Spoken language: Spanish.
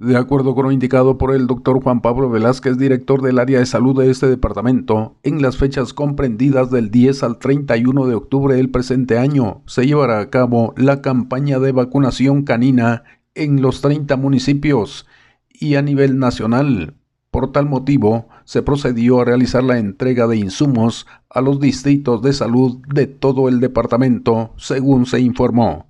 De acuerdo con lo indicado por el doctor Juan Pablo Velázquez, director del área de salud de este departamento, en las fechas comprendidas del 10 al 31 de octubre del presente año se llevará a cabo la campaña de vacunación canina en los 30 municipios y a nivel nacional. Por tal motivo, se procedió a realizar la entrega de insumos a los distritos de salud de todo el departamento, según se informó.